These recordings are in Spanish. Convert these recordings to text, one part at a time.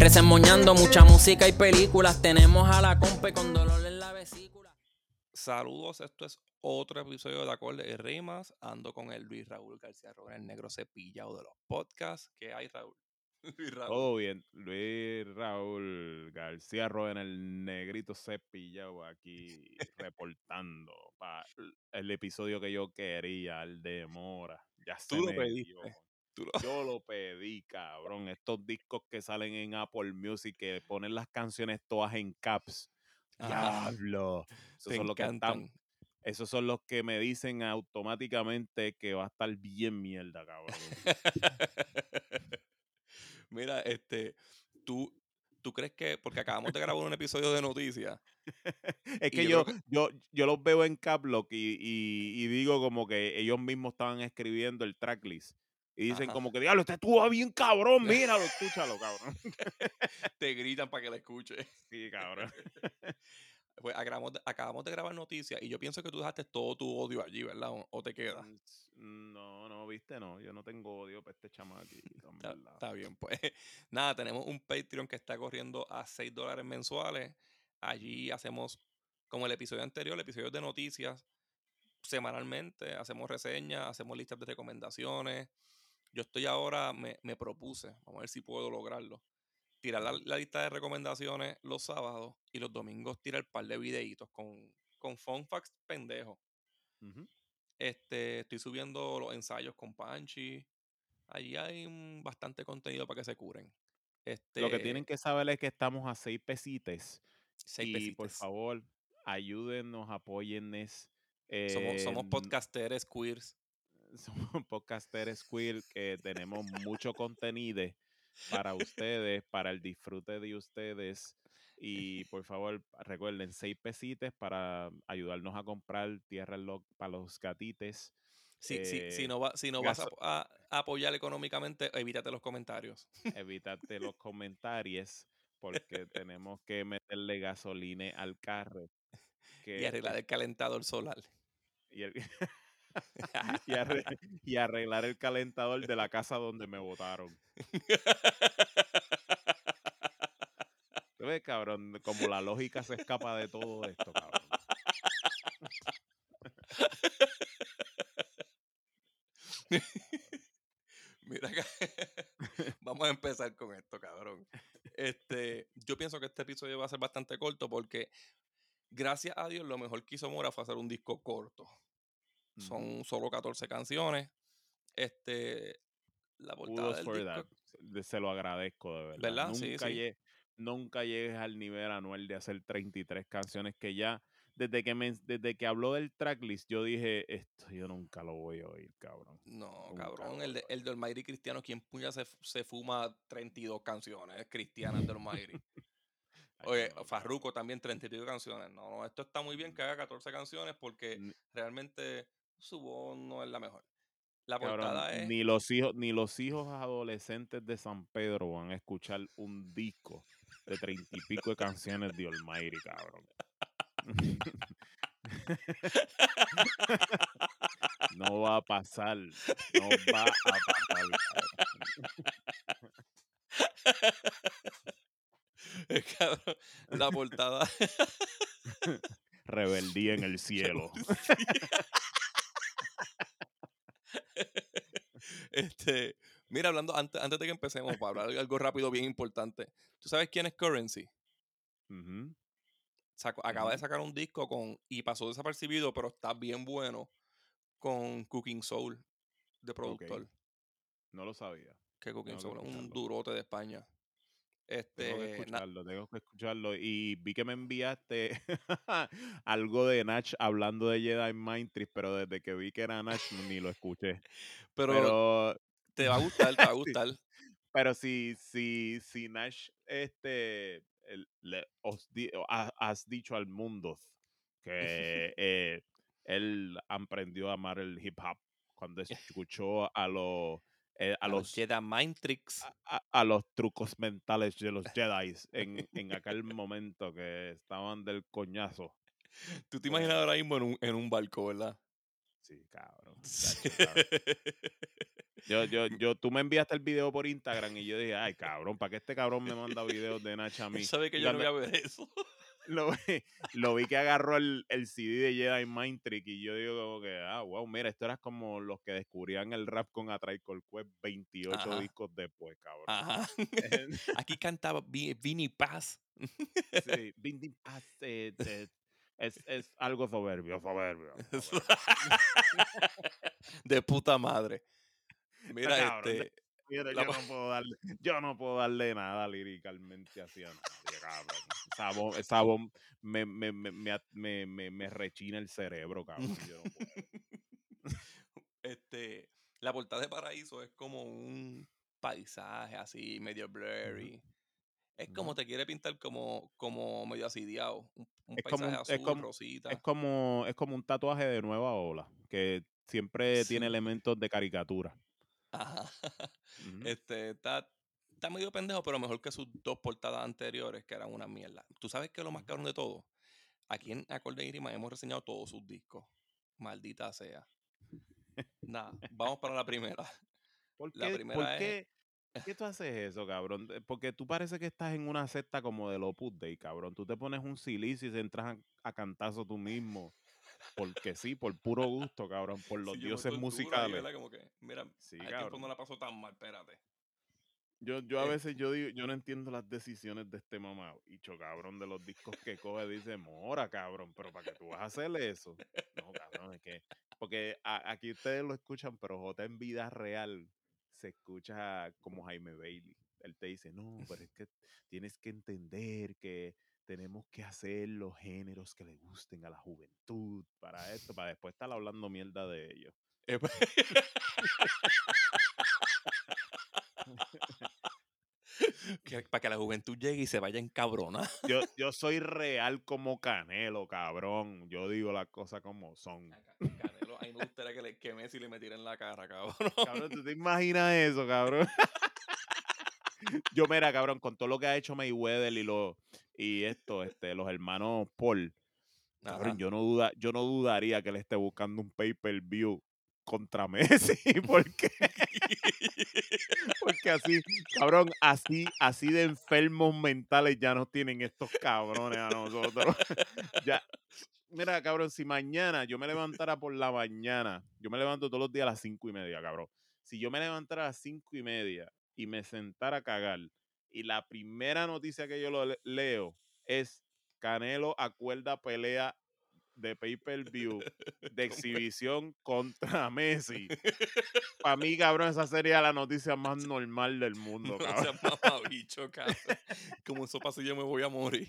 Resemoñando mucha música y películas. Tenemos a la compa con dolor en la vesícula. Saludos, esto es otro episodio de Acordes y Rimas. Ando con el Luis Raúl García Robles, el negro cepillado de los podcasts. ¿Qué hay, Raúl? Luis Raúl. Todo bien. Luis Raúl García Roa en el negrito cepillado aquí reportando para el episodio que yo quería, el de Mora. Ya se Tú lo me pediste. dio. Yo lo pedí, cabrón. Estos discos que salen en Apple Music que ponen las canciones todas en caps. Ah, Diablo. Esos son, los que están, encantan. esos son los que me dicen automáticamente que va a estar bien mierda, cabrón. Mira, este, tú, tú crees que, porque acabamos de grabar un episodio de noticias, Es que yo yo, yo, yo los veo en Caplock y, y, y digo como que ellos mismos estaban escribiendo el tracklist. Y dicen Ajá. como que, diablo, este estuvo bien cabrón, míralo, escúchalo, cabrón. te gritan para que la escuches. Sí, cabrón. Pues acabamos de, acabamos de grabar noticias y yo pienso que tú dejaste todo tu odio allí, ¿verdad? ¿O, o te queda? Mm, No, no, viste, no. Yo no tengo odio para este chamaquito, en Está, está bien, pues. Nada, tenemos un Patreon que está corriendo a 6 dólares mensuales. Allí hacemos, como el episodio anterior, el episodio de noticias, semanalmente. Hacemos reseñas, hacemos listas de recomendaciones. Yo estoy ahora, me, me propuse, vamos a ver si puedo lograrlo. Tirar la, la lista de recomendaciones los sábados y los domingos tirar par de videitos con, con fun facts pendejos. Este, estoy subiendo los ensayos con Panchi. Allí hay bastante contenido para que se curen. Este, Lo que tienen que saber es que estamos a seis pesites. seis y por pesites. favor, ayúdennos, apóyennos. Somos, somos eh, podcasteres queers. somos podcasteres queer que tenemos mucho contenido para ustedes, para el disfrute de ustedes. Y por favor, recuerden, seis pesites para ayudarnos a comprar tierra lo- para los gatites. Si, si, si eh, no, va, si no vas a, gaso- a- a apoyar económicamente, evítate los comentarios. Evítate los comentarios porque tenemos que meterle gasolina al carro. y arreglar el calentador solar. y el- y arre- y arreglar el calentador de la casa donde me botaron. ¿Tú ves, cabrón? Como la lógica se escapa de todo esto, cabrón. Mira, vamos a empezar con esto, cabrón. Este, yo pienso que este episodio va a ser bastante corto porque, gracias a Dios, lo mejor que hizo Mora fue hacer un disco corto. Son solo 14 canciones. Este, la portada del disco. Se- lo agradezco, de verdad. ¿Verdad? Sí, Nunca, sí. lle- nunca llegues al nivel anual de hacer 33 canciones que ya, desde que, me, desde que habló del tracklist, yo dije, esto yo nunca lo voy a oír, cabrón. No, Nunca cabrón, el de, el de Almighty Cristiano, ¿quién puña se, se fuma 32 canciones cristianas de Almighty? Oye. Farruko también 32 canciones. No, no, esto está muy bien que haga 14 canciones porque realmente su voz no es la mejor. La Cabrón, portada es. ni los hijos, ni los hijos adolescentes de San Pedro van a escuchar un disco de treinta y pico de canciones de Almighty, cabrón. No va a pasar. No va a pasar. cabrón, la portada. Rebeldía en el cielo. Este, mira, hablando antes, antes de que empecemos, para hablar algo rápido, bien importante. ¿Tú sabes quién es Currency? Sacó- acaba de sacar un disco con y pasó desapercibido, pero está bien bueno con Cooking Soul de productor. No lo sabía. Que Cooking Soul es un durote de España. Este, Tengo que na- escucharlo, tengo que escucharlo. Y vi que me enviaste algo de Nach hablando de Jedi Mind Tricks, pero desde que vi que era Nach ni lo escuché. pero, Pero, te va a gustar, te va a Sí. gustar. pero si, si, si Nash este, le- os di- has dicho al mundo que eh, él aprendió a amar el hip hop cuando escuchó a los eh, a los Jedi Mind Tricks. a, los trucos mentales de los Jedi en, en aquel momento que estaban del coñazo. Tú te imaginas ahora mismo en un, en un barco, ¿verdad? Sí, cabrón. Yo, yo, yo, tú me enviaste el video por Instagram y yo dije, ay, cabrón, ¿para qué este cabrón me manda videos de Nacha a mí? Sabe que yo no voy a ver eso. Lo, vi, lo vi que agarró el, el CD de Jedi Mind Trick y yo digo como que, ah, wow, mira, esto era como los que descubrían el rap con A Tribe Called Quest 28 Ajá. discos después, cabrón. Ajá. Aquí cantaba Vi- Vinny Paz. sí, Bindi Paz, eh, eh, es, es algo soberbio, soberbio. de puta madre. Mira, cabrón, este. Yo no puedo darle, yo no puedo darle nada líricamente así a nadie, cabrón. Esa voz, esa voz me, me, me, me, rechina el cerebro, cabrón. Yo no puedo. este, la portada de Paraíso es como un paisaje así, medio blurry. Es como te quiere pintar como, como medio asidiado. Un, un Es como paisaje es azul, como- rosita. Es como, es como un tatuaje de nueva ola, que siempre tiene elementos de caricatura. Ajá. Este, está, está medio pendejo, pero mejor que sus dos portadas anteriores, que eran una mierda. ¿Tú sabes qué es lo más cabrón de todo? Aquí en Acorde y Rima hemos reseñado todos sus discos. Maldita sea. Nada, vamos para la primera. ¿Por la qué, primera por es- qué- qué tú haces eso, cabrón? Eh, Porque tú parece que estás en una secta como del Opus Dei, cabrón. Tú te pones un silicio y entras a, a cantazo tú mismo. Porque sí, por puro gusto, cabrón. Por los Sí, dioses musicales. ¿verdad? Como que, mira, Sí, tiempo no la pasó tan mal, espérate. Yo, yo a veces yo digo, yo no entiendo las decisiones de este mamá. Y cabrón, de los discos que coge, dice, mora, cabrón, pero ¿para qué tú vas a hacerle eso? No, cabrón, es que, porque a- aquí ustedes lo escuchan, pero J en vida real se escucha como Jaime Bailey. Él te dice, no, pero es que tienes que entender que tenemos que hacer los géneros que le gusten a la juventud para esto, para después estar hablando mierda de ellos. Eh, pues, que- para que la juventud llegue y se vaya encabrona. Yo, yo soy real como Canelo, cabrón. Yo digo las cosas como son. Canelo, a mí me gustaría que, le, que Messi le metiera en la cara, cabrón. Cabrón, ¿tú te imaginas eso, cabrón? Yo, mira, cabrón, con todo lo que ha hecho Mayweather y lo, y esto, este, los hermanos Paul, cabrón, yo no duda, yo no dudaría que él esté buscando un pay-per-view contra Messi, porque, porque así, cabrón, así, así de enfermos mentales ya nos tienen estos cabrones a nosotros. ya, mira, cabrón, si mañana yo me levantara por la mañana, yo me levanto todos los días a las cinco y media, cabrón. Si yo me levantara a las cinco y media y me sentara a cagar, y la primera noticia que yo lo le- leo es Canelo acuerda pelea de pay-per-view de exhibición contra Messi. Para mí, cabrón, esa sería la noticia más normal del mundo, No cabrón. seas mamabicho, cabrón. Como eso pasa yo me voy a morir.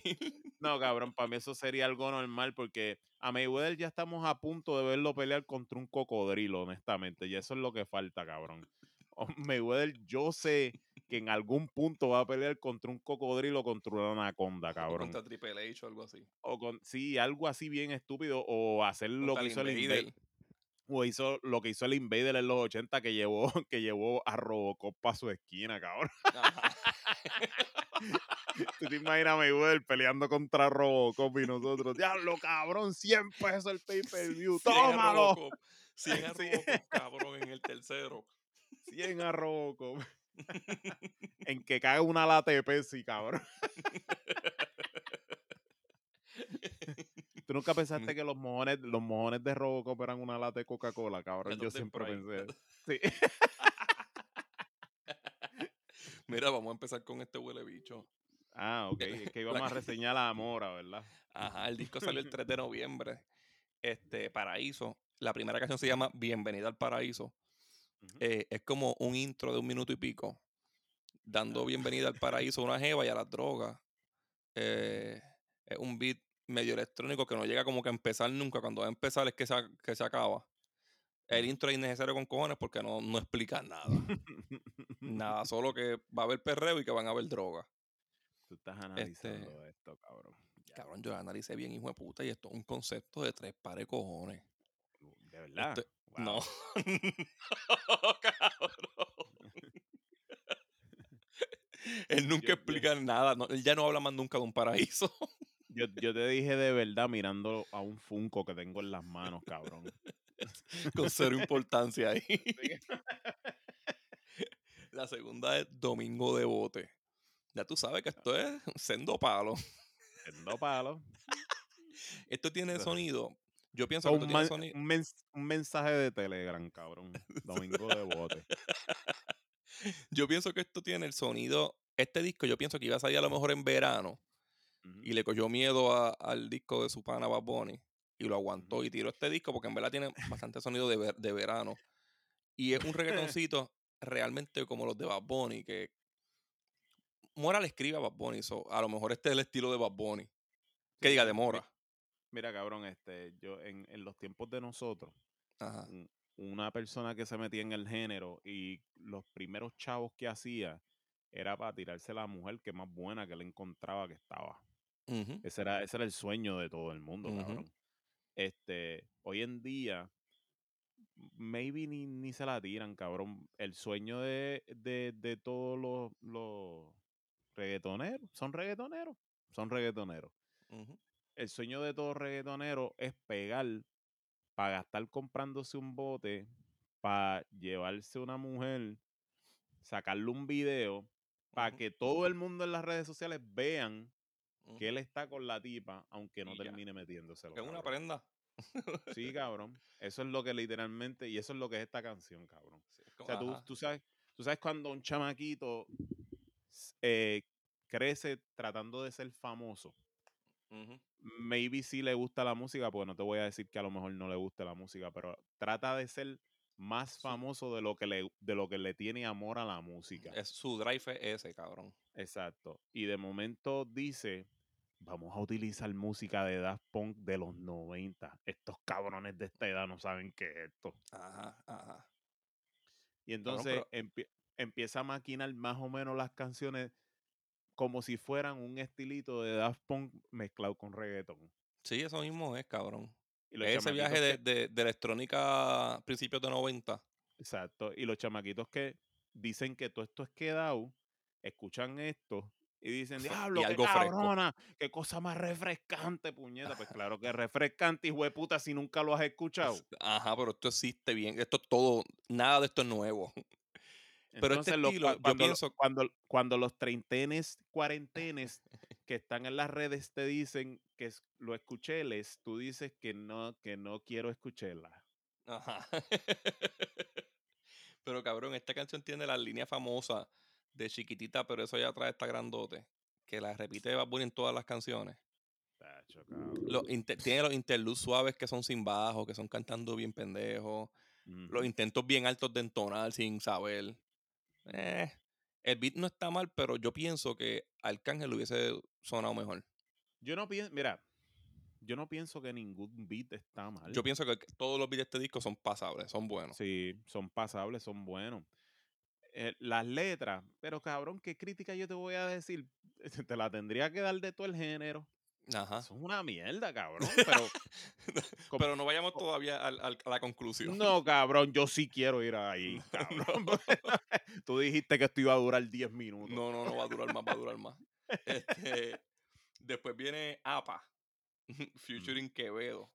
No, cabrón, para mí eso sería algo normal porque a Mayweather ya estamos a punto de verlo pelear contra un cocodrilo, honestamente, y eso es lo que falta, cabrón. O- Mayweather, yo sé que en algún punto va a pelear contra un cocodrilo o contra una anaconda, O cabrón. Contra Triple H o algo así. O con, sí, algo así bien estúpido, o hacer lo que el hizo el Invader. O hizo lo que hizo el Invader en los 80 que llevó, que llevó a Robocop para su esquina, cabrón. Ajá. ¿Tú te imaginas a Mayweather peleando contra Robocop y nosotros? Diablo, cabrón, 100 pesos el pay-per-view, 100 a tómalo. Robocop, 100 a Sí. Robocop, cabrón, en el tercero. 100 a Robocop. en que cae una lata de Pepsi, cabrón. ¿Tú nunca pensaste que los mojones, los mojones de Robocop eran una lata de Coca-Cola, cabrón? Yo siempre pensé. Sí. Mira, vamos a empezar con este huele bicho. Ah, ok. Es que íbamos a reseñar la Mora, ¿verdad? Ajá, el disco salió el 3 de noviembre. Este, Paraíso. La primera canción se llama Bienvenida al Paraíso. Eh, es como un intro de un minuto y pico. Dando Ah. bienvenida al paraíso a una jeva y a las drogas. Eh, es un beat medio electrónico que no llega como que a empezar nunca. Cuando va a empezar es que se, que se acaba. El intro es innecesario con cojones porque no, no explica nada. Nada, solo que va a haber perreo y que van a haber droga. Tú estás Este analizando esto, cabrón. Ya, Cabrón, yo analicé bien, hijo de puta, y esto es un concepto de tres pares cojones. De verdad. Wow. No. no, cabrón. Él nunca Yo- yo- explica nada. no, él ya no habla más nunca de un paraíso. Yo, yo te dije de verdad mirando a un Funko que tengo en las manos, cabrón. con cero importancia ahí. La segunda es Domingo de Bote. Ya tú sabes que esto es sendo palo. Siendo palo. Esto tiene sonido. Yo pienso que Un, esto tiene man- sonido. un mens- un mensaje de Telegram, cabrón. Domingo de bote. Yo pienso que esto tiene el sonido. Este disco yo pienso que iba a salir a lo mejor en verano. Y le cogió miedo a- al disco de su pana Bad Bunny. Y lo aguantó y tiró este disco porque en verdad tiene bastante sonido de, ver- de verano. Y es un reggaetoncito realmente como los de Bad Bunny, que Mora le escribe a Bad Bunny, so, a lo mejor este es el estilo de Bad Bunny. Que diga de Mora. Mira, cabrón, este, yo en, en los tiempos de nosotros, Ajá. una persona que se metía en el género y los primeros chavos que hacía era para tirarse a la mujer que más buena que le encontraba que estaba. Ese era, ese era el sueño de todo el mundo, cabrón. Este, hoy en día, maybe ni, ni se la tiran, cabrón. El sueño de, de, de todos los, los reggaetoneros, son reggaetoneros, son reggaetoneros. El sueño de todo reggaetonero es pegar para gastar comprándose un bote, para llevarse una mujer, sacarle un video, para que todo el mundo en las redes sociales vean que él está con la tipa, aunque no Y ya. termine metiéndoselo. Que es una prenda. Sí, cabrón. Eso es lo que literalmente, y eso es lo que es esta canción, cabrón. Sí, O sea, tú, tú sabes, tú sabes cuando un chamaquito eh, crece tratando de ser famoso. Maybe sí le gusta la música, porque no te voy a decir que a lo mejor no le guste la música, pero trata de ser más famoso de lo que le, de lo que le tiene amor a la música. Es, su drive es ese, cabrón. Exacto. Y de momento dice, vamos a utilizar música de Daft Punk de los 90. Estos cabrones de esta edad no saben qué es esto. Ajá, ajá. Y Cabrón, entonces pero- empie- empieza a maquinar más o menos las canciones como si fueran un estilito de Daft Punk mezclado con reggaeton. Sí, eso mismo es, cabrón. Y Ese viaje de, de, de electrónica a principios de 90. Exacto. Y los chamaquitos que dicen que todo esto es quedado, escuchan esto y dicen, y diablo, qué algo fresco". cabrona, qué cosa más refrescante, puñeta. Pues claro que es refrescante, hijo de puta, si nunca lo has escuchado. Ajá, pero esto existe bien. Esto es todo, nada de esto es nuevo. Pero este Entonces, estilo, yo cuando, lo- pienso- cuando, cuando los treintenes, cuarentenes que están en las redes te dicen que lo escucheles, tú dices que no, que no quiero escucharla. Ajá. pero cabrón, esta canción tiene la línea famosa de chiquitita, pero eso ya trae esta grandote. Que la repite Bad Bunny en todas las canciones. Tacho. Los tiene los interludes suaves que son sin bajo, que son cantando bien pendejos. Los intentos bien altos de entonar sin saber. Eh, el beat no está mal, pero yo pienso que Arcángel hubiese sonado mejor. Yo no pienso, mira, yo no pienso que ningún beat está mal. Yo pienso que todos los beats de este disco son pasables, son buenos. Sí, son pasables, son buenos. Eh, las letras, pero cabrón, ¿qué crítica yo te voy a decir? Te la tendría que dar de todo el género. Ajá. Son una mierda, cabrón. Pero Pero no vayamos todavía a la conclusión. no, cabrón, yo sí quiero ir ahí, cabrón. Tú dijiste que esto iba a durar 10 minutos. No, no, no va a durar más, va a durar más. Este, después viene APA, featuring Quevedo.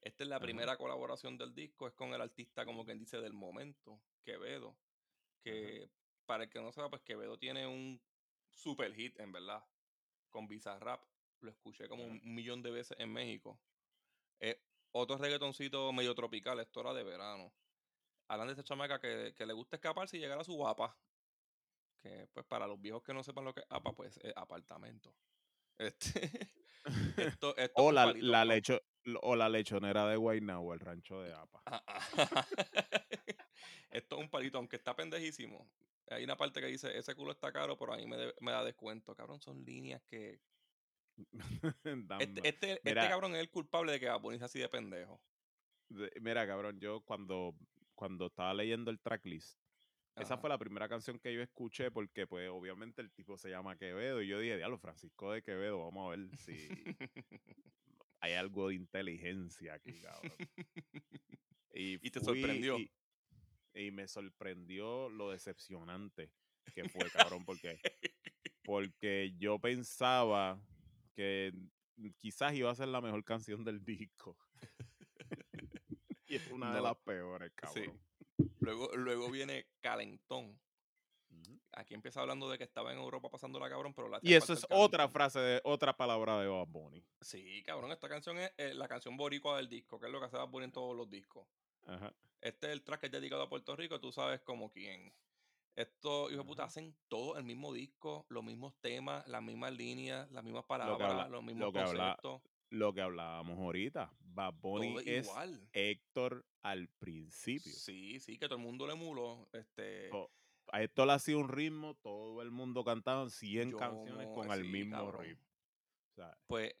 Esta es la Ajá. primera colaboración del disco, es con el artista como quien dice del momento, Quevedo. Que para el que no sepa, pues Quevedo tiene un super hit, en verdad, con Bizarrap. Lo escuché como un millón de veces en México. Es otro reggaetoncito medio tropical, esto era de verano. Hablan de esta chamaca que, que le gusta escaparse y llegar a su guapa. Que pues para los viejos que no sepan lo que es APA, pues es apartamento. Este, esto, esto es O la, palito, la lecho, o la lechonera de Guaynabo, el rancho de Apa. Ah, ah. Esto es un palito, aunque está pendejísimo. Hay una parte que dice, ese culo está caro, pero a mí me, de- me da descuento. Cabrón, son líneas que... Este, este, este Mira. cabrón es el culpable de que sea así de pendejo. de- Mira, cabrón, yo cuando, cuando estaba leyendo el tracklist, Esa fue la primera canción que yo escuché porque, pues, obviamente el tipo se llama Quevedo y yo dije, diablo, Francisco de Quevedo, vamos a ver si hay algo de inteligencia aquí, cabrón. Y, Y te sorprendió. Y, y me sorprendió lo decepcionante que fue, cabrón, porque, porque yo pensaba que quizás iba a ser la mejor canción del disco. y es una de las peores, Sí. cabrón. Luego, luego viene Calentón. Aquí empieza hablando de que estaba en Europa pasando la cabrón, pero la Y eso es otra frase, de otra palabra de Bad Bunny. Sí, cabrón, esta canción es eh, la canción boricua del disco, que es lo que se va a poner en todos los discos. Ajá. Este es el track que es dedicado a Puerto Rico, tú sabes como quién. Estos hijos de puta hacen todo el mismo disco, los mismos temas, las mismas líneas, las mismas Lo palabras, habla- los mismos lo, habla- conceptos. lo que hablábamos ahorita. Bad Bunny es igual. Héctor al principio. Sí, sí, que todo el mundo le muló. Este, A esto le hacía un ritmo, todo el mundo cantaba 100 Yo canciones con el mismo cabrón. ritmo. O sea, pues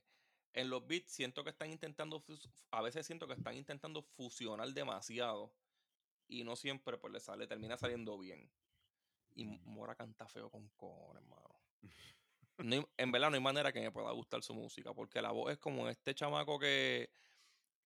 en los beats siento que están intentando, a veces siento que están intentando fusionar demasiado y no siempre pues le sale, termina saliendo bien. Y. Mora canta feo con cojones, hermano. No en verdad no hay manera que me pueda gustar su música, porque la voz es como este chamaco que,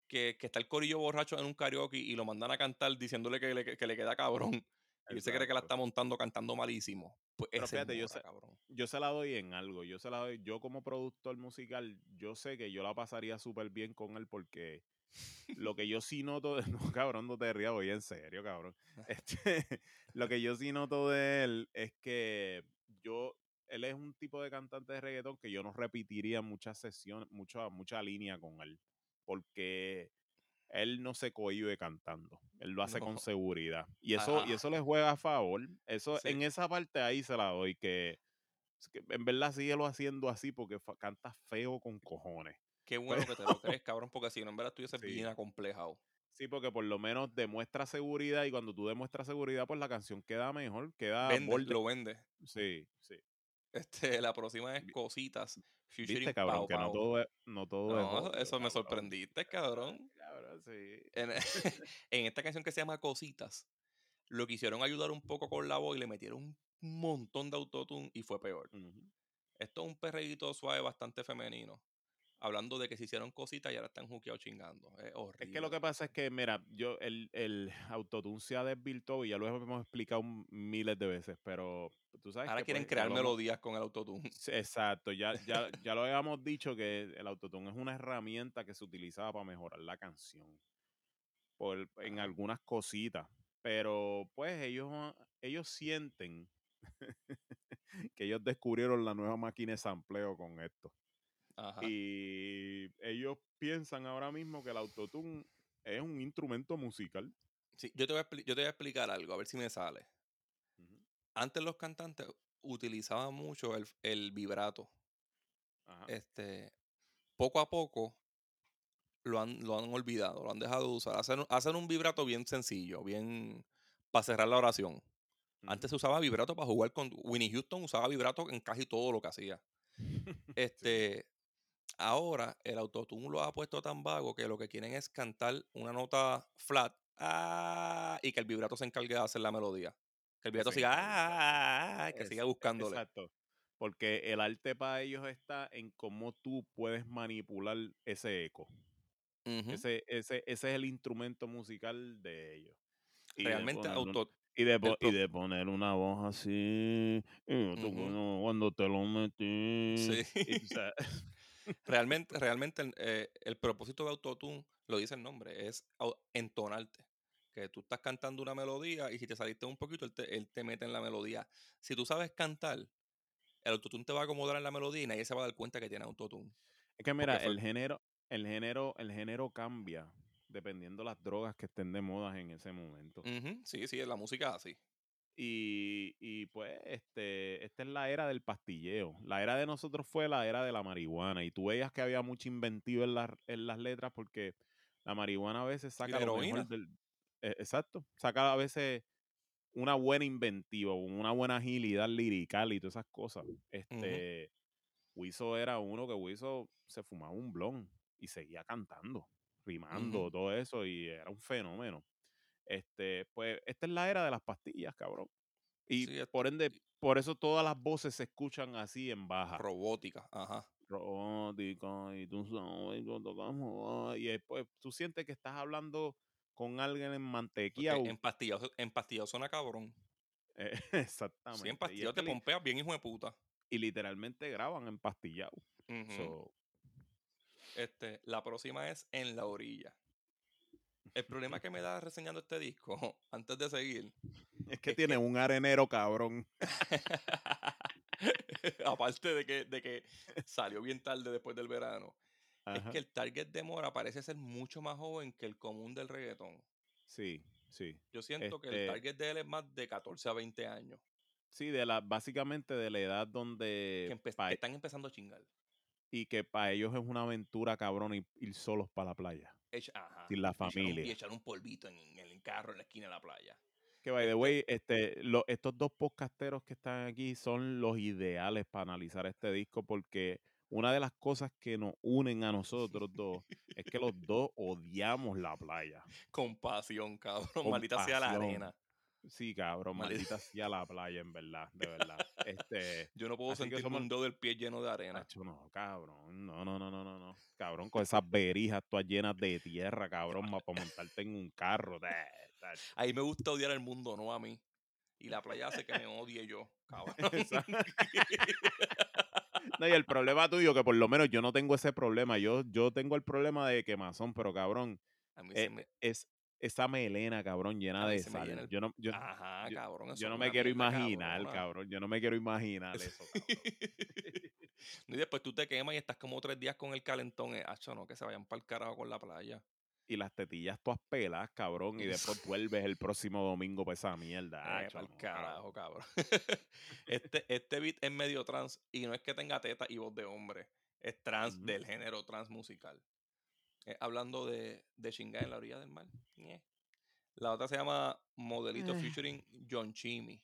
que, que está el corillo borracho en un karaoke y lo mandan a cantar diciéndole que le, que le queda cabrón. Y él se cree que la está montando cantando malísimo. Pues Pero fíjate, yo sé- cabrón. yo se la doy en algo. Yo se la doy. Yo como productor musical, yo sé que yo la pasaría súper bien con él porque lo que yo sí noto, de- no cabrón, no te rías, voy en serio, cabrón. Este, lo que yo sí noto de él es que yo, él es un tipo de cantante de reggaetón que yo no repetiría muchas sesiones, mucha, mucha línea con él. Porque él no se cohíbe cantando. Él lo hace No. con seguridad. Y eso, y eso le juega a favor. Eso, Sí. en esa parte ahí se la doy, que, que en verdad síguelo haciendo así porque canta feo con cojones. Qué bueno que te lo crees, cabrón, porque si no, en verdad estuviese Sí. bien acomplejado. Sí, porque por lo menos demuestra seguridad y cuando tú demuestras seguridad, pues la canción queda mejor, queda Vende, lo vende. Sí, sí. Este, la próxima es Cositas. featuring Viste, cabrón, Pau que no Pau. todo es, no todo es No, eso- me sorprendiste, cabrón. Cabrón, sí. En, en esta canción que se llama Cositas, lo quisieron ayudar un poco con la voz y le metieron un montón de autotune y fue peor. Esto es un perreíto suave, bastante femenino. Hablando de que se hicieron cositas y ahora están juqueados chingando. Es horrible. Es que lo que pasa es que, mira, yo, el, el autotune se ha desvirtuado y ya lo hemos explicado miles de veces, pero tú sabes Ahora que quieren pues, crear lo melodías con el autotune. Exacto, ya, ya, ya lo habíamos dicho que el autotune es una herramienta que se utilizaba para mejorar la canción. Por, en algunas cositas. Pero pues ellos, ah, ellos sienten que ellos descubrieron la nueva máquina de sampleo con esto. Ajá. Y ellos piensan ahora mismo que el autotune es un instrumento musical. Sí, yo, te voy a expli- yo te voy a explicar algo, a ver si me sale. Antes los cantantes utilizaban mucho el, el vibrato. Ajá. Este, poco a poco lo han, lo han olvidado, lo han dejado de usar. Hacen, hacen un vibrato bien sencillo, bien para cerrar la oración. Antes se usaba vibrato para jugar con. Winnie Houston usaba vibrato en casi todo lo que hacía. Este. Ahora el autotune lo ha puesto tan vago que lo que quieren es cantar una nota flat ah, y que el vibrato se encargue de hacer la melodía. Que el vibrato siga exacto. ah, ah, que Es- siga buscándole. Exacto. Porque el arte para ellos está en cómo tú puedes manipular ese eco. Ese, ese, ese es el instrumento musical de ellos. Y Realmente auto. y, de, y poner una voz así. y tú, bueno, cuando te lo metí. Sí. y, o sea, Realmente, realmente el, eh, el propósito de autotune, lo dice el nombre, es entonarte. Que tú estás cantando una melodía y si te saliste un poquito, él te, él te mete en la melodía. Si tú sabes cantar, el autotune te va a acomodar en la melodía y nadie se va a dar cuenta que tiene autotune. es que mira, el género, el género, el género cambia dependiendo las drogas que estén de moda en ese momento. Ujú, Sí, sí, la música es así. Y, y, pues, este, esta es la era del pastilleo. La era de nosotros fue la era de la marihuana. Y tú veías que había mucha inventiva en, las- en las letras porque la marihuana a veces saca la lo mejor del. eh, exacto. Saca a veces una buena inventiva, una buena agilidad lirical y todas esas cosas. Este. Wiso era uno que Wiso se fumaba un blon y seguía cantando, rimando, todo eso, y era un fenómeno. Este, pues, esta es la era de las pastillas, cabrón. Y Sí, por ende, por eso todas las voces se escuchan así en baja. robótica, ajá. Robótico, y tú sabes, tocamos, y después tú sientes que estás hablando con alguien en mantequilla. Porque empastillado, empastillado suena cabrón. exactamente. Sí, y, empastillado es te pompeas bien, hijo de puta. y literalmente graban empastillado. Ujú. So, Este, la próxima es En la orilla. El problema que me da reseñando este disco, antes de seguir, es que Es tiene un arenero cabrón. aparte de que, de que salió bien tarde después del verano, Ajá. es que el target de Mora parece ser mucho más joven que el común del reggaetón. Sí, sí. Yo siento que el Este- target de él es más de 14 a 20 años, Sí, de la, básicamente de la edad donde que están empezando a chingar. y que para ellos es una aventura cabrón ir, ir solos para la playa. Echa- ajá, Sin la y echar un- familia. y echar un polvito en, en el carro en la esquina de la playa. Que by the way, este, lo- estos dos podcasteros que están aquí son los ideales para analizar este disco porque una de las cosas que nos unen a nosotros dos es que los dos odiamos la playa. Compasión, cabrón. Maldita sea la arena. Sí, cabrón, Maldita- sea la playa, en verdad, de verdad. Este, Yo no puedo sentir somos- un dedo del pie lleno de arena. Nacho, no, cabrón, no, no, no, no, no, no. Cabrón, con esas berijas todas llenas de tierra, cabrón, para montarte en un carro. Ahí me gusta odiar el mundo, no a mí. Y la playa hace que me odie yo, cabrón. No, y el problema tuyo, que por lo menos yo no tengo ese problema. Yo, yo tengo el problema de quemazón, pero cabrón, A mí se eh, me... es esa melena, cabrón, llena A de sal. llena el- Yo no, yo, Ajá, yo- cabrón. yo no me quiero mierda imaginar, cabrón. Yo no me quiero imaginar eso. cabrón. y después tú te quemas y estás como tres días con el calentón. Eh, acho, no, que se vayan para el carajo con la playa. Y las tetillas todas pelas, cabrón, y después vuelves el próximo domingo para esa mierda. Eh, pa'l no, carajo, cabrón. este, este beat es medio trans y no es que tenga teta y voz de hombre. Es trans del género trans musical. Eh, hablando de, de chingar en la orilla del mar. La otra se llama Modelito Eh. featuring John Chimmy.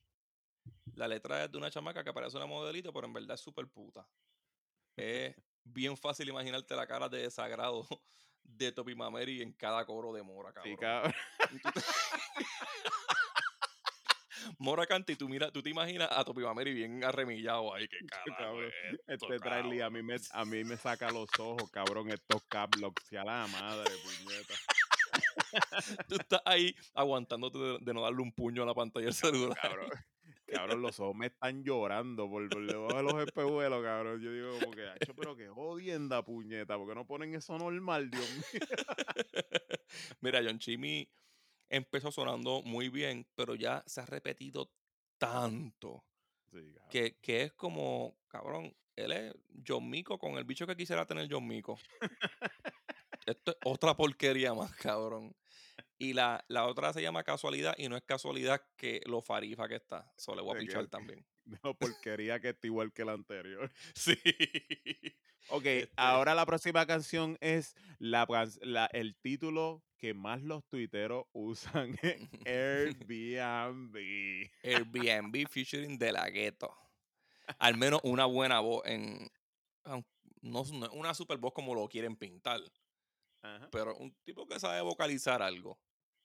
La letra es de una chamaca que parece una modelito, pero en verdad es súper puta. Es bien fácil imaginarte la cara de desagrado de Topi Mameri en cada coro de Mora, cabrón. Sí, cabrón. Mora canta y tú, mira, tú te imaginas a Topi Mameri bien arremillado ahí, que cabrón. Este trailer a mí, me, a mí me saca los ojos, cabrón, estos cablocks. Y a la madre, puñeta. Tú estás ahí aguantándote de, de no darle un puño a la pantalla del celular. Cabrón, cabrón, los ojos me están llorando por, por debajo de los espejuelos, cabrón. Yo digo como que, "Acho, pero que jodienda, puñeta, porque no ponen eso normal, Dios mío. Mira, John Chimmy empezó sonando muy bien, pero ya se ha repetido tanto Sí, que, que es como, cabrón, él es John Mico con el bicho que quisiera tener John Mico. Esto es otra porquería más, cabrón. Y la, la otra se llama casualidad y no es casualidad que lo farifa que está. Eso le voy a que- pichar también. No, porquería que está igual que la anterior. Sí. Ok, Este- ahora la próxima canción es la, can- la- el título que más los tuiteros usan en Airbnb. Airbnb featuring De La Ghetto. Al menos una buena voz en... No, no es una super voz como lo quieren pintar, Ajá, pero un tipo que sabe vocalizar algo.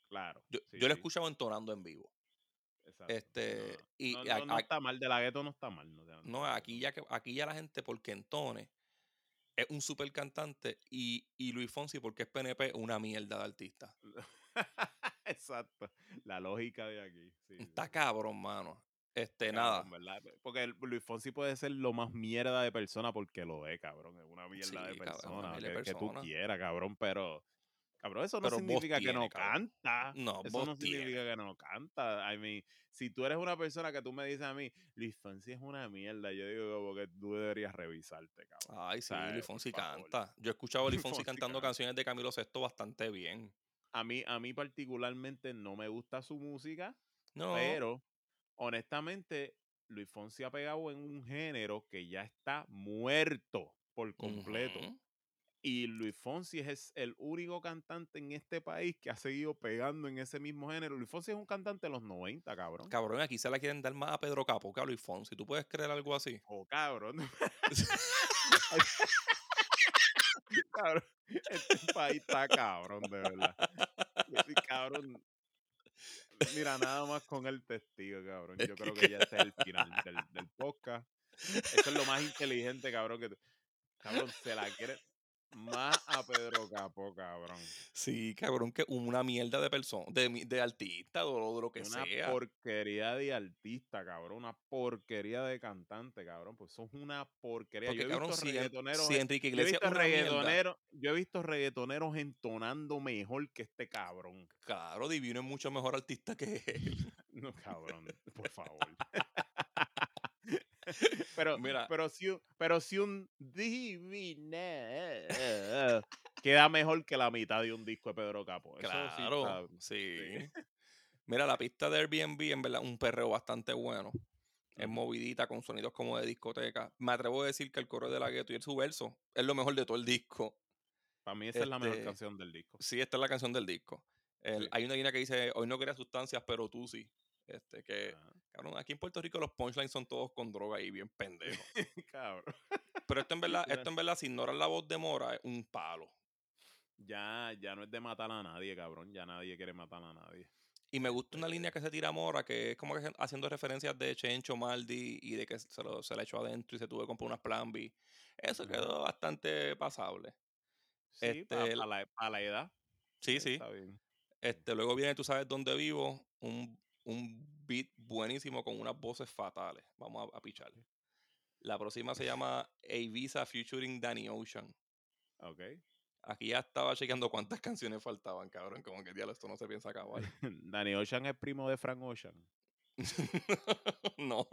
claro. Yo, sí, yo lo he sí, escuchado entonando en vivo. exacto. Este, y no, a- no, no a- está mal, de la gueto no está mal. No, No, aquí ya que aquí ya la gente porque entone es un super cantante y, y Luis Fonsi porque es PNP una mierda de artista. Exacto. La lógica de aquí. sí, Está sí. cabrón, mano. Este, Cabrón, nada. ¿verdad? Porque Luis Fonsi puede ser lo más mierda de persona porque lo es, cabrón. Es una mierda Sí, de cabrón, es una persona. mierda de que, que tú persona. quieras, cabrón. Pero, cabrón, eso no Pero significa que no cabrón. canta. No, Eso no tiene. significa que no canta. I mean, si tú eres una persona que tú me dices a mí, Luis Fonsi es una mierda, yo digo como que tú deberías revisarte, cabrón. Ay, sí. Luis Fonsi canta. Yo he escuchado a Luis Fonsi cantando canta. canciones de Camilo Sesto bastante bien. A mí, a mí particularmente no me gusta su música, No, pero honestamente Luis Fonsi ha pegado en un género que ya está muerto por completo. ujú. Y Luis Fonsi es el único cantante en este país que ha seguido pegando en ese mismo género. Luis Fonsi es un cantante de los 90, cabrón. Cabrón, aquí se la quieren dar más a Pedro Capo que a Luis Fonsi. ¿Tú puedes creer algo así? Oh, cabrón. cabrón. Este país está cabrón, de verdad. Cabrón. Mira, nada más con el testigo, cabrón. Yo creo que ya este es el final del, del podcast. Eso es lo más inteligente, cabrón, que Cabrón, se la quiere más a Pedro Capó, cabrón. Sí, cabrón, que una mierda de persona, de, mi- de artista o de lo que Una sea. porquería de artista, cabrón. Una porquería de cantante, cabrón. Pues son una porquería. Porque, yo he cabrón, visto si, reggaetoneros. si en- Enrique yo he Iglesias visto una reggaetoneros. Yo he visto reggaetoneros entonando mejor que este cabrón. claro, Divino es mucho mejor artista que él. No, cabrón, por favor. pero, Mira. pero si un, pero si un divina queda mejor que la mitad de un disco de Pedro Capo. Eso sí Claro, está- sí. Mira, la pista de Airbnb, en verdad, un perreo bastante bueno. Es movidita, con sonidos como de discoteca. Me atrevo a decir que el coro de la gueto y el su verso es lo mejor de todo el disco. Para mí esa es la mejor Este, canción del disco. Sí, esta es la canción del disco. El- Sí. Hay una línea que dice, hoy no quería sustancias, pero tú sí. Este, que, Ajá. cabrón, aquí en Puerto Rico los punchlines son todos con droga y bien pendejos. Cabrón. Pero esto en verdad, esto en verdad, si ignoras la voz de Mora, es un palo. Ya, ya no es de matar a nadie, cabrón. Ya nadie quiere matar a nadie. Y me gusta una Este- línea que se tira Mora, que es como que haciendo referencias de Chencho, Maldi y de que se, lo, se la echó adentro y se tuvo que comprar unas Plan B. Eso Ajá. quedó bastante pasable. Sí, para Este, la, pa' la edad. Sí, sí. Está bien. Este, luego viene Tú sabes dónde vivo, un, un beat buenísimo con unas voces fatales. Vamos a, a pichar. La próxima se llama Visa featuring Danny Ocean. Ok. Aquí ya estaba chequeando cuántas canciones faltaban, cabrón. Como que diablo, esto no se piensa acabar. Danny Ocean es primo de Frank Ocean. no.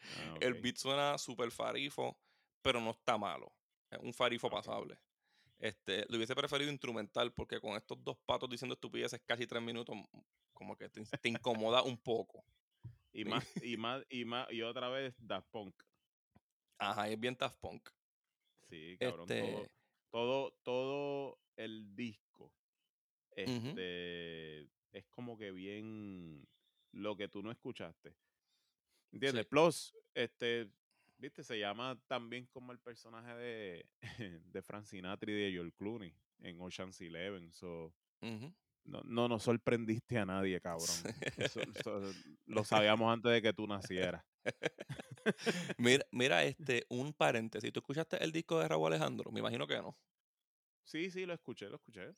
Ah, El beat suena súper farifo, pero no está malo. Es un farifo pasable. Este, lo hubiese preferido instrumental porque con estos dos patos diciendo estupideces casi tres minutos, como que te, te incomoda un poco. Y más, y más, y más, y otra vez Daft Punk. Ajá, es bien Daft Punk. Sí, cabrón. Todo, Este, todo, todo el disco. Este es como que bien lo que tú no escuchaste. ¿Entiendes? Sí. Plus, este, viste, se llama también como el personaje de, de Frank Sinatra y de George Clooney en Ocean's Eleven. So. No, no nos sorprendiste a nadie, cabrón. Eso- eso lo sabíamos antes de que tú nacieras. Mira, mira, este, un paréntesis. ¿Tú escuchaste el disco de Raúl Alejandro? Me imagino que no. Sí, sí, lo escuché, lo escuché.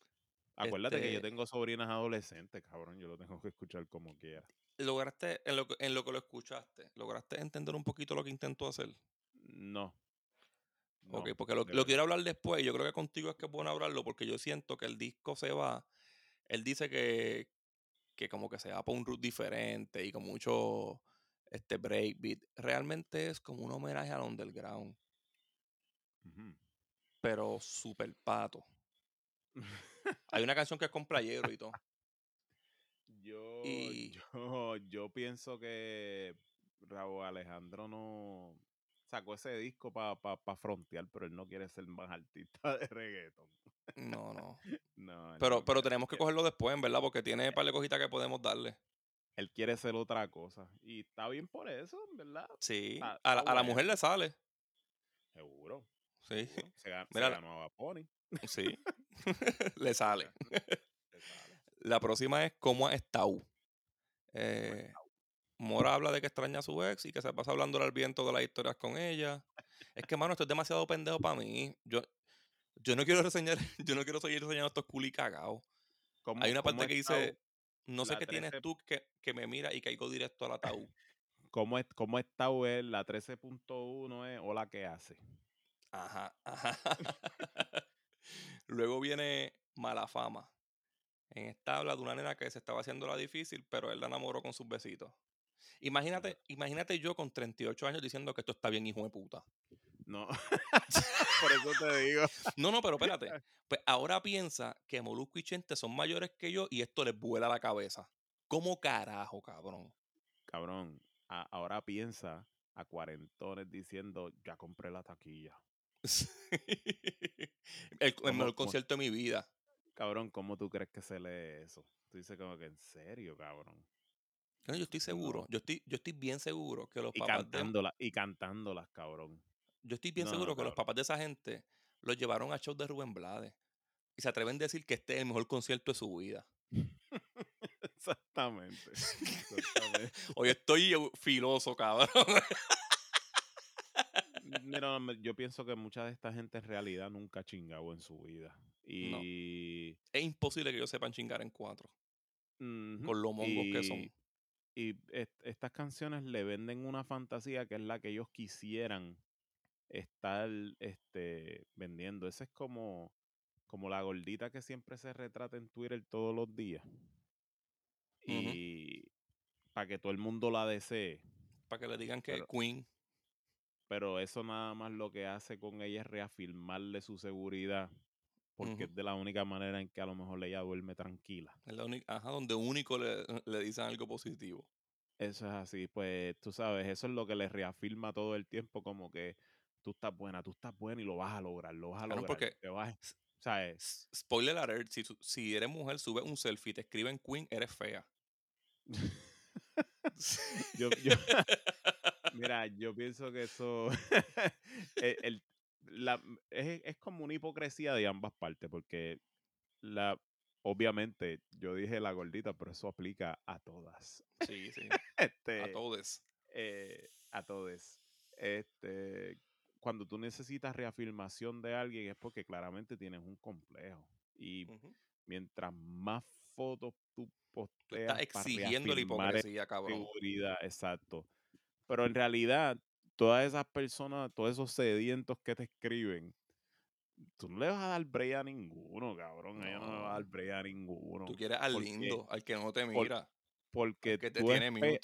Acuérdate que yo Este- tengo sobrinas adolescentes, cabrón. Yo lo tengo que escuchar como quiera. ¿Lograste, en lo, que- en lo que lo escuchaste, lograste entender un poquito lo que intentó hacer? No. Ok, no, porque lo, lo quiero hablar después. Yo creo que contigo es que es bueno hablarlo porque yo siento que el disco se va. Él dice que, que como que se va por un route diferente y con mucho este breakbeat. Realmente es como un homenaje al underground, pero super pato. Hay una canción que es con playero y todo. Yo, Y- yo, yo pienso que Raúl Alejandro no sacó ese disco para pa, pa frontear, pero él no quiere ser más artista de reggaeton. No, no. No, Pero, pero tenemos que quiere- cogerlo después, en verdad, porque tiene un par de cositas que podemos darle. Él quiere ser otra cosa. Y está bien por eso, en verdad. Sí. Está- A la, a la mujer le sale. Seguro. Sí. seguro. Se, ga- se Mira la- ganó a Bunny. Sí. le sale. Se. La próxima es ¿Cómo estado? Eh, Mora habla de que extraña a su ex y que se pasa hablando al viento de las historias con ella. Es que, mano, esto es demasiado pendejo para mí. Yo, yo no quiero reseñar, yo no quiero seguir reseñando estos culi cagados. ¿Cómo- Hay una parte que dice, no sé qué tienes 13 tú que, que me mira y caigo directo al ataúd. ¿Cómo, es, cómo está él? La 13.1 es Hola, ¿qué hace? Ajá, ajá. Luego viene Mala Fama. En esta habla de una nena que se estaba haciendo la difícil, pero él la enamoró con sus besitos. Imagínate, imagínate yo con 38 años diciendo que esto está bien, hijo de puta. No. Por eso te digo. No, no, pero espérate. Pues ahora piensa que Molusco y Chente son mayores que yo y esto les vuela la cabeza. ¿Cómo carajo, cabrón? Cabrón, a- ahora piensa a cuarentones diciendo, ya compré la taquilla. el, el ¿Cómo- mejor concierto de mi vida. Cabrón, ¿cómo tú crees que se lee eso? Tú dices como que en serio, cabrón. No, Yo estoy seguro, yo estoy, yo estoy bien seguro que los Y papás de, cantándolas, y cantándolas, cabrón. Yo estoy bien No, seguro que los papás de esa gente los llevaron a shows de Rubén Blades. Y se atreven a decir que este es el mejor concierto de su vida. Exactamente. exactamente. Hoy estoy eh, filoso, cabrón. Mira, yo pienso que mucha de esta gente en realidad nunca ha chingado en su vida. No. Y, Es imposible que ellos sepan chingar en cuatro. ujú, Con lo mongos que son. y- y est- estas canciones le venden una fantasía que es la que ellos quisieran estar este, vendiendo. Esa es como, como la gordita que siempre se retrata en Twitter todos los días. Y para que todo el mundo la desee. Para que le digan que Pero- Queen. Pero eso nada más lo que hace con ella es reafirmarle su seguridad. Porque es de la única manera en que a lo mejor ella duerme tranquila. Es la única, ajá, donde único le, le dicen algo positivo. Eso es así, pues tú sabes, eso es lo que le reafirma todo el tiempo como que tú estás buena, tú estás buena y lo vas a lograr, lo vas a Claro, lograr. porque te vas. S- Spoiler alert, si, si eres mujer, sube un selfie y te escriben Queen, eres fea. Yo, yo, mira, yo pienso que eso el- el- la- es, es como una hipocresía de ambas partes, porque la obviamente yo dije la gordita, pero eso aplica a todas. sí, sí. Este, A todos. eh, a todos. Este, cuando tú necesitas reafirmación de alguien es porque claramente tienes un complejo. Y mientras más fotos tú Tú posteas estás exigiendo la hipocresía, cabrón. seguridad, exacto. Pero en realidad, todas esas personas, todos esos sedientos que te escriben, tú no le vas a dar break a ninguno, cabrón. Ella no me va a dar No. break a ninguno. Tú quieres al lindo, al que no te por- mira, Porque que te tú tiene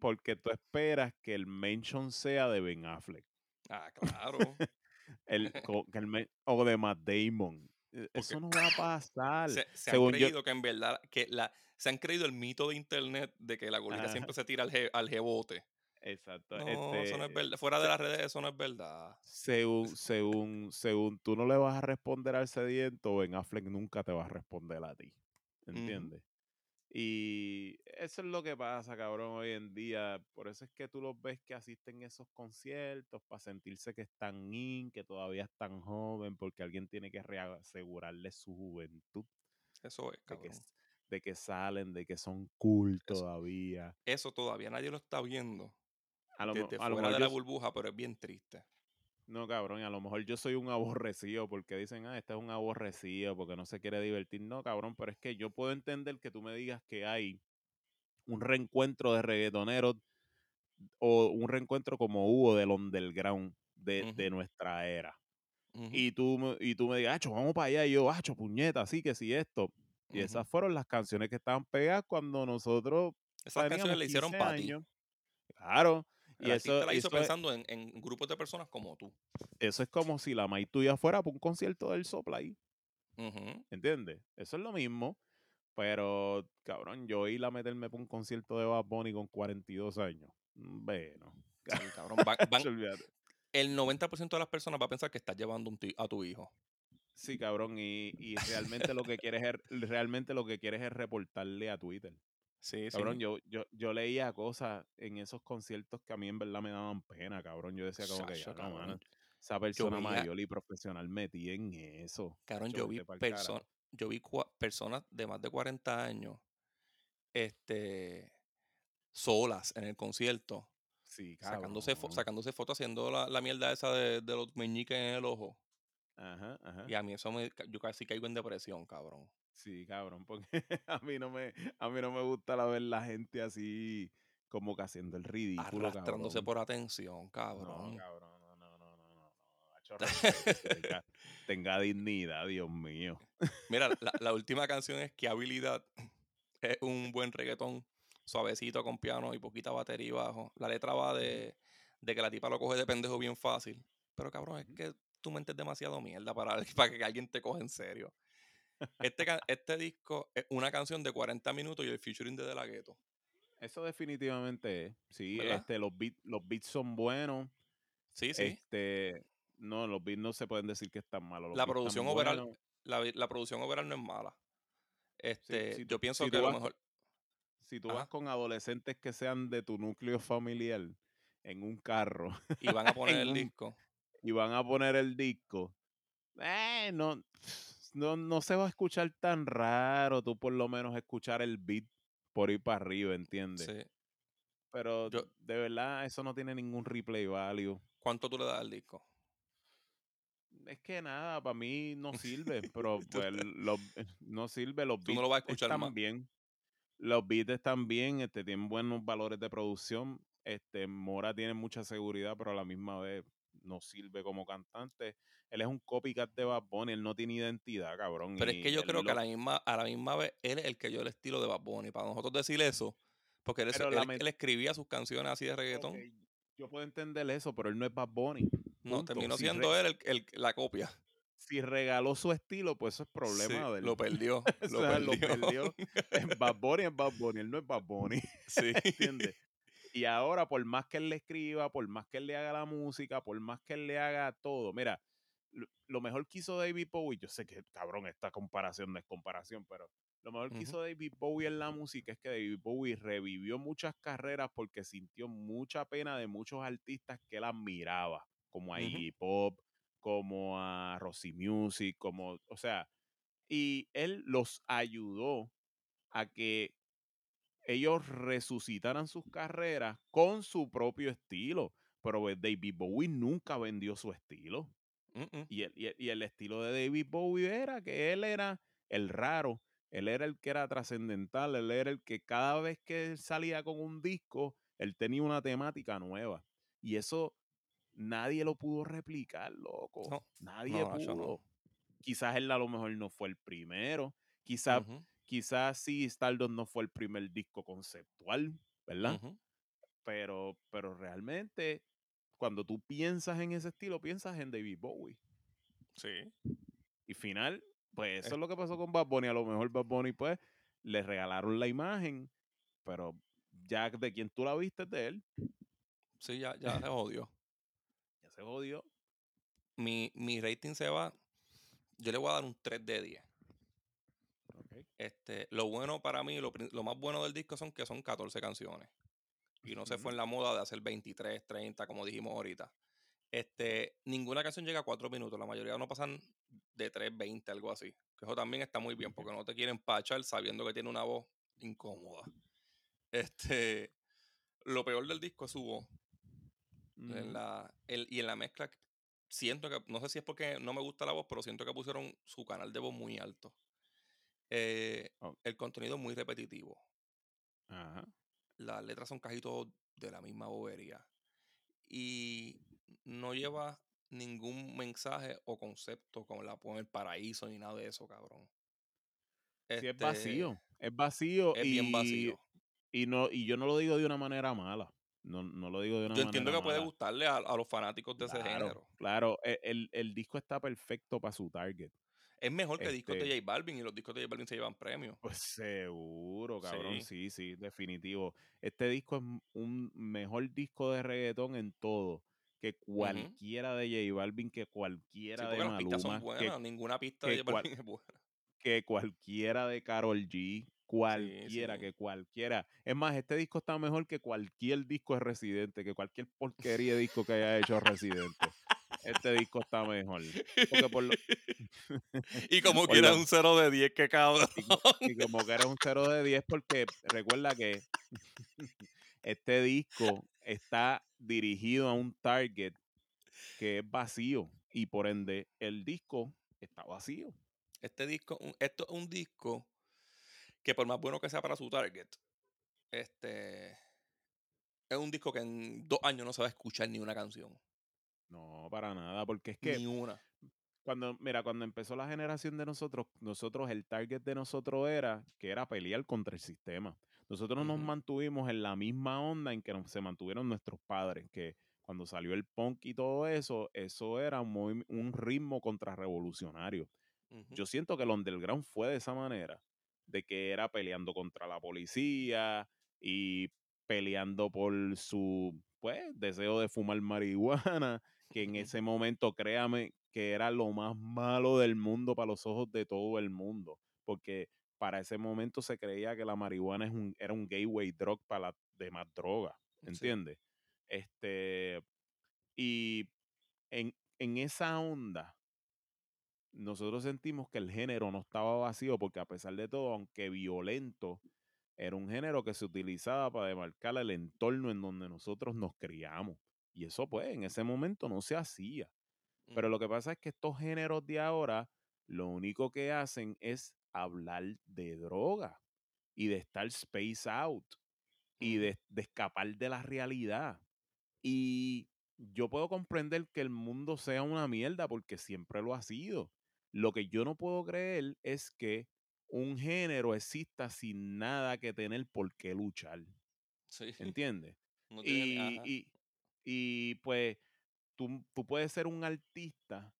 porque tú esperas que el mention sea de Ben Affleck. Ah, claro. El, o de Matt Damon. E- Eso no va a pasar. Se, se han yo- creído que en verdad, que la, se han creído el mito de internet de que la gordita Ajá. siempre se tira al, je- al jebote. Exacto. No, este, eso no es verdad. Fuera de las redes, eso no es verdad. Según, según, según tú no le vas a responder al sediento, Ben Affleck nunca te va a responder a ti. ¿Entiendes? Y eso es lo que pasa, cabrón, hoy en día. Por eso es que tú los ves que asisten a esos conciertos para sentirse que están in, que todavía están joven, porque alguien tiene que reasegurarle su juventud. Eso es, de que, cabrón. de que salen, de que son cool Eso- todavía. Eso todavía nadie lo está viendo. A lo, Desde a fuera mejor de yo la burbuja, pero es bien triste. No, cabrón, y a lo mejor yo soy un aborrecido porque dicen, ah, este es un aborrecido porque no se quiere divertir. No, cabrón, pero es que yo puedo entender que tú me digas que hay un reencuentro de reggaetoneros o un reencuentro como hubo del underground de, de Ujú. nuestra era. Y tú, me- y tú me digas, acho, vamos para allá. Y yo, acho, puñeta, sí que sí esto. Y esas fueron las canciones que estaban pegadas cuando nosotros Esas canciones le hicieron 15 para. Claro. Y eso, la hizo eso, es, pensando en, en grupos de personas como tú. eso es como si la maíz tuya fuera para un concierto del Soplay. Ujú. ¿Entiendes? Eso es lo mismo. Pero, cabrón, yo ir a meterme para un concierto de Bad Bunny con 42 años. mm, Bueno. Sí, cabrón. Van- van- olvídate. el 90% de las personas va a pensar que estás llevando un a tu hijo. Sí, cabrón, y, y realmente lo que quieres es, realmente lo que quieres es reportarle a Twitter. Sí, Cabrón, sí. yo, yo, yo leía cosas en esos conciertos que a mí en verdad me daban pena, cabrón. Yo decía como que ya, no, mano, esa persona mayor y profesional metida en eso. Cabrón, yo vi, perso- yo vi personas de más de 40 años este, solas en el concierto, Sí, sacándose, fo- sacándose fotos haciendo la, la mierda esa de, de los meñiques en el ojo. Ajá, ajá. Y a mí eso me, yo casi caigo en depresión, cabrón. Sí, cabrón, porque a mí no me, a mí no me gusta la ver la gente así como que haciendo el ridículo, Arrastrándose cabrón. por atención, No, cabrón. cabrón, no, no, no, no, no. Tenga, tenga dignidad, Dios mío. Mira, la, la última canción es ¿Qué habilidad? Es un buen reggaetón suavecito con piano y poquita batería y bajo. La letra va de, de que la tipa lo coge de pendejo bien fácil. Pero cabrón, es que tu mente es demasiado mierda para, para que alguien te coja en serio. Este, este disco es una canción de 40 minutos y el featuring de De La Ghetto. Eso definitivamente es. Sí, ¿Verdad? este, los beats, los beats son buenos. Sí, sí. Este, no, los beats no se pueden decir que están malos. los La producción overall, buenos. la, la producción overall no es mala. Este, si yo tú- pienso si que a lo vas mejor... Si tú Ajá. vas con adolescentes que sean de tu núcleo familiar en un carro Y van a poner el un- disco. y van a poner el disco, eh, no, no, no se va a escuchar tan raro. Tú por lo menos escuchar el beat por ir para arriba, ¿entiendes? Sí. Pero Yo- de verdad eso no tiene ningún replay value. ¿Cuánto tú le das al disco? Es que nada, para mí no sirve, pero pues los, no sirve, los Tú no beats lo vas a escuchar están más. bien. Los beats están bien, este, tienen buenos valores de producción. Este, Mora tiene mucha seguridad, pero a la misma vez no sirve como cantante. Él es un copycat de Bad Bunny, él no tiene identidad, cabrón. Pero es que yo creo que a lo- la misma, a la misma vez él es el que dio el estilo de Bad Bunny. Para nosotros decir eso, porque él, él- escribía sus canciones así de reggaetón. Yo puedo entender eso, pero él no es Bad Bunny. No, terminó Si siendo él el, el- la copia. Si regaló su estilo, pues eso es problema Sí, de él. Lo perdió. O lo lo perdió. perdió. Es Bad Bunny es Bad Bunny, él no es Bad Bunny. Sí. ¿Entiendes? Y ahora, por más que él le escriba, por más que él le haga la música, por más que él le haga todo, mira, lo, mejor que hizo David Bowie, yo sé que, cabrón, esta comparación no es comparación, pero lo mejor que hizo David Bowie en la música es que David Bowie revivió muchas carreras porque sintió mucha pena de muchos artistas que él admiraba, como a Ujú. Iggy Pop, como a Rosy Music, como, o sea, y él los ayudó a que ellos resucitaran sus carreras con su propio estilo. Pero David Bowie nunca vendió su estilo. Y el, y el- y el estilo de David Bowie era que él era el raro, él era el que era trascendental, él era el que cada vez que él salía con un disco, él tenía una temática nueva. Y eso nadie lo pudo replicar, loco. No, nadie no, Nacho, no. pudo. Quizás él a lo mejor no fue el primero. Quizás quizás sí Stardust no fue el primer disco conceptual, ¿verdad? Pero, pero realmente, cuando tú piensas en ese estilo, piensas en David Bowie. Sí. Y final, pues eso Es- es lo que pasó con Bad Bunny. A lo mejor Bad Bunny, pues, le regalaron la imagen, pero ya de quien tú la viste es de él. Sí, ya, ya se jodió. Ya se jodió. Mi, mi rating se va. Yo le voy a dar un 3 de 10. Este, lo bueno para mí, lo, lo más bueno del disco son que son 14 canciones. Y no se fue en la moda de hacer 23, 30, como dijimos ahorita. Este, ninguna canción llega a 4 minutos. La mayoría no pasan de 3, 20, algo así. Que eso también está muy bien, porque no te quieren pachar sabiendo que tiene una voz incómoda. Este, lo peor del disco es su voz. En la, el- y en la mezcla, siento que, no sé si es porque no me gusta la voz, pero siento que pusieron su canal de voz muy alto. Eh, Oh. El contenido es muy repetitivo. Ajá. Las letras son casi todos de la misma bobería. Y no lleva ningún mensaje o concepto como la pone el paraíso ni nada de eso, cabrón. Sí, es Este, vacío. Es vacío. Es y, bien vacío. Y, no, y yo no lo digo de una manera mala. No, no lo digo de una Yo manera entiendo que puede gustarle a, a los fanáticos de ese género. Claro, e- el, el disco está perfecto para su target. Es mejor que discos de Este- J Balvin y los discos de J Balvin se llevan premios. Pues seguro, cabrón. Sí. Sí, sí, definitivo. Este disco es un mejor disco de reggaetón en todo. Que cualquiera de J Balvin, que Sí, cualquiera de porque las pistas son Maluma, que. Ninguna pista de J Balvin es buena. que cualquiera de Carol G, cualquiera, sí. que cualquiera. Es más, este disco está mejor que cualquier disco de Residente, que cualquier porquería de disco que haya hecho Residente. Este disco está mejor. Porque por lo, y como quiera lo- un 0 de 10, que cabrón. y, y como que era un 0 de 10 porque recuerda que este disco está dirigido a un target que es vacío y por ende el disco está vacío. Este disco, un- esto es un disco que por más bueno que sea para su target, este es un disco que en dos años no se va a escuchar ni una canción. No, para nada, porque es que Ni una. cuando, mira, cuando empezó la generación de nosotros, nosotros, el target de nosotros era que era pelear contra el sistema. Nosotros nos Ujú. mantuvimos en la misma onda en que nos- se mantuvieron nuestros padres, que cuando salió el punk y todo eso, eso era un, movim- un ritmo contrarrevolucionario. Yo siento que el underground fue de esa manera, de que era peleando contra la policía y peleando por su, pues, deseo de fumar marihuana, que en ese momento, créame, que era lo más malo del mundo para los ojos de todo el mundo, porque para ese momento se creía que la marihuana es un, era un gateway drug para las demás drogas, Sí. ¿entiendes? Este, y en, en esa onda, nosotros sentimos que el género no estaba vacío porque a pesar de todo, aunque violento, era un género que se utilizaba para demarcar el entorno en donde nosotros nos criamos. Y eso pues en ese momento no se hacía. Pero Mm. lo que pasa es que estos géneros de ahora lo único que hacen es hablar de droga y de estar space out y Ujú. de, de escapar de la realidad. Y yo puedo comprender que el mundo sea una mierda porque siempre lo ha sido. Lo que yo no puedo creer es que un género exista sin nada que tener por qué luchar. Sí. ¿Entiendes? No Y, y, y pues tú, tú puedes ser un artista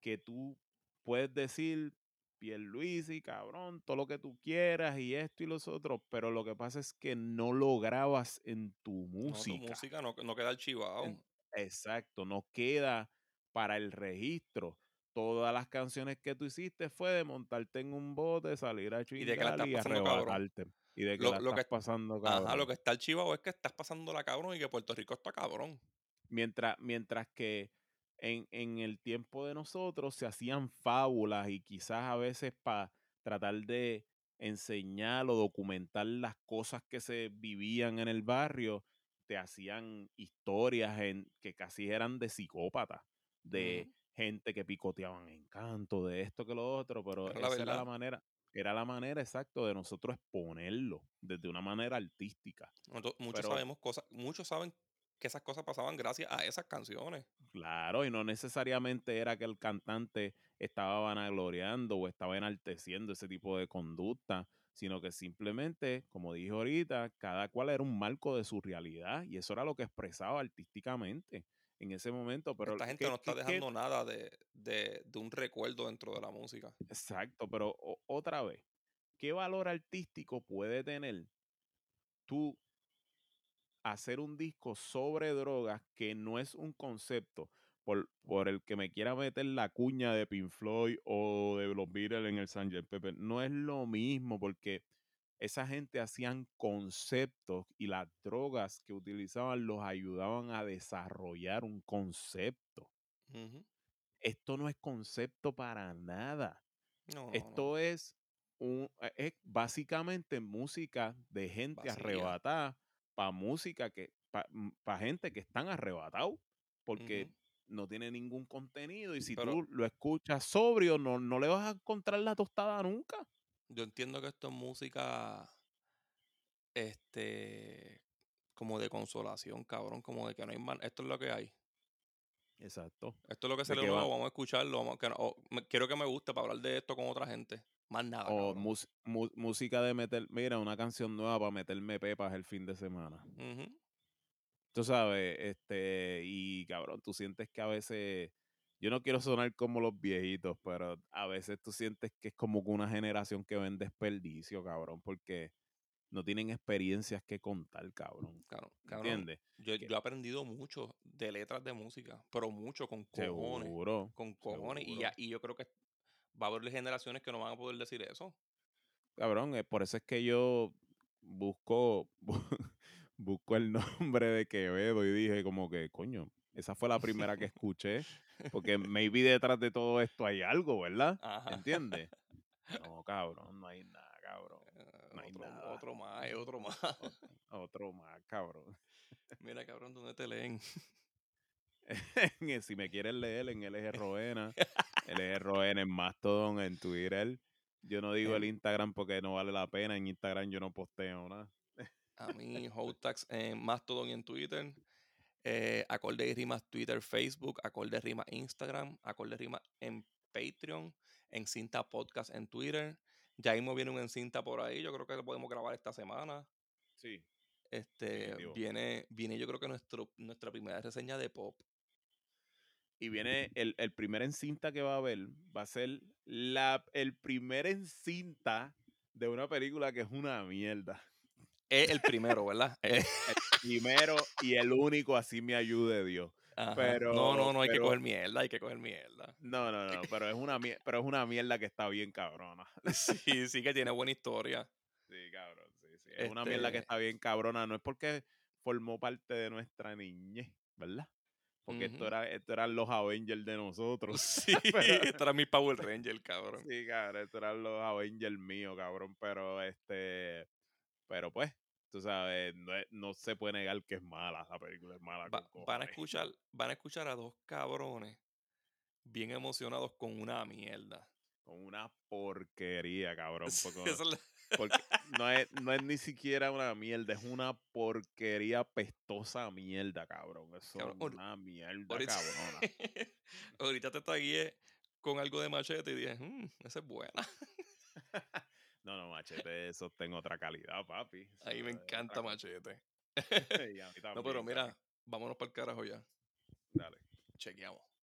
que tú puedes decir Pierluisi, cabrón, todo lo que tú quieras y esto y los otros, pero lo que pasa es que no lo grabas en tu No, tu música. música no, no queda archivado. Exacto, no queda para el registro. Todas las canciones que tú hiciste fue de montarte en un bote, salir a Y de que la chingar estás y pasando cabrón. Y de que Lo- la lo que- estás pasando Ajá, cabrón. lo que está archivado es que estás pasando la cabrón y que Puerto Rico está cabrón. Mientras, mientras que en, en el tiempo de nosotros se hacían fábulas y quizás a veces para tratar de enseñar o documentar las cosas que se vivían en el barrio, te hacían historias en, que casi eran de psicópatas, de gente que picoteaban encanto, de esto que lo otro, pero la esa era la manera, era la manera exacta de nosotros exponerlo desde una manera artística. Nosotros- muchos Pero- sabemos cosas, muchos saben que esas cosas pasaban gracias a esas canciones. Claro, y no necesariamente era que el cantante estaba vanagloriando o estaba enalteciendo ese tipo de conducta, sino que simplemente, como dije ahorita, cada cual era un marco de su realidad y eso era lo que expresaba artísticamente en ese momento. Pero Esta gente ¿qué- no está qué- dejando nada de, de- de un recuerdo dentro de la música. Exacto, pero o- otra vez, ¿qué valor artístico puede tener tú hacer un disco sobre drogas que no es un concepto por, por el que me quiera meter la cuña de Pink Floyd o de los Beatles en el Sgt. Pepper? No es lo mismo porque esa gente hacían conceptos y las drogas que utilizaban los ayudaban a desarrollar un concepto. Esto no es concepto para nada. No, no, no. Esto es un e- es básicamente música de gente Vacía. arrebatada para música que para gente que están arrebatados porque no tiene ningún contenido y si Pero- tú lo escuchas sobrio no, no le vas a encontrar la tostada nunca. Yo entiendo que esto es música, este, como de consolación, cabrón, como de que no hay más, esto es lo que hay. Exacto. Esto es lo que se le va- vamos a escucharlo, vamos, que no- me- quiero que me guste para hablar de esto con otra gente. Más nada, O mus- mu- música de meter, mira, una canción nueva para meterme pepas el fin de semana. Tú sabes, este, y cabrón, tú sientes que a veces, yo no quiero sonar como los viejitos, pero a veces tú sientes que es como una generación que ven desperdicio, cabrón, porque no tienen experiencias que contar, cabrón. Claro, cabrón, ¿Entiendes? Yo, yo he aprendido mucho de letras de música, pero mucho con cojones. Seguro. Con cojones. Y, ya, y yo creo que va a haber generaciones que no van a poder decir eso. Cabrón, eh, por eso es que yo busco, busco el nombre de Quevedo y dije como que, coño, esa fue la primera que escuché, porque maybe detrás de todo esto hay algo, ¿verdad? ¿Entiendes? No, cabrón, no hay nada, cabrón. No hay otro, nada. otro más, otro más. Otro más, cabrón. Mira, cabrón, ¿dónde te leen? si me quieres leer en LG Roena, LG Roena en Mastodon, en Twitter. Yo no digo el Instagram porque no vale la pena. En Instagram yo no posteo nada. A mí, Hotax en Mastodon y en Twitter. Eh, acorde y rimas Twitter, Facebook. Acorde rimas Instagram. Acorde rimas en Patreon. En Cinta Podcast en Twitter. Ya mismo viene un en cinta por ahí. Yo creo que lo podemos grabar esta semana. Sí. Este, Definitivo. viene, viene yo creo que nuestro, nuestra primera reseña de pop. Y viene el, el primer encinta que va a haber, va a ser la, el primer encinta de una película que es una mierda. Es el primero, ¿verdad? Eh, Primero y el único, así me ayude Dios. ajá. Pero- no, no, no hay que pero- coger mierda, hay que coger mierda. No, no, no, pero es una, pero es una mierda que está bien cabrona. Sí, sí que tiene buena historia. Sí, cabrón, sí, sí. Es una mierda que Este- está bien cabrona. No es porque formó parte de nuestra niñez, ¿verdad? Porque esto, Ujú. era, esto eran los Avengers de nosotros. Sí, este era mi Power Ranger, cabrón. Sí, cabrón, estos eran los Avengers míos, cabrón. Pero este. Pero pues, tú sabes, no, es- no se puede negar que es mala. La película es mala. Va- van, a escuchar, van a escuchar a dos cabrones bien emocionados con una mierda. Con una porquería, cabrón. Porque- no es, no es ni siquiera una mierda, es una porquería pestosa mierda, cabrón. Eso Cabrón, es una mierda, ahorita, cabrona. ahorita te tagué con algo de machete y dije, "Mm, esa es buena. No, no, machete, eso tengo otra calidad, papi. A mí me Eso encanta machete. No, pero mira, vámonos para el carajo ya. Dale. Chequeamos.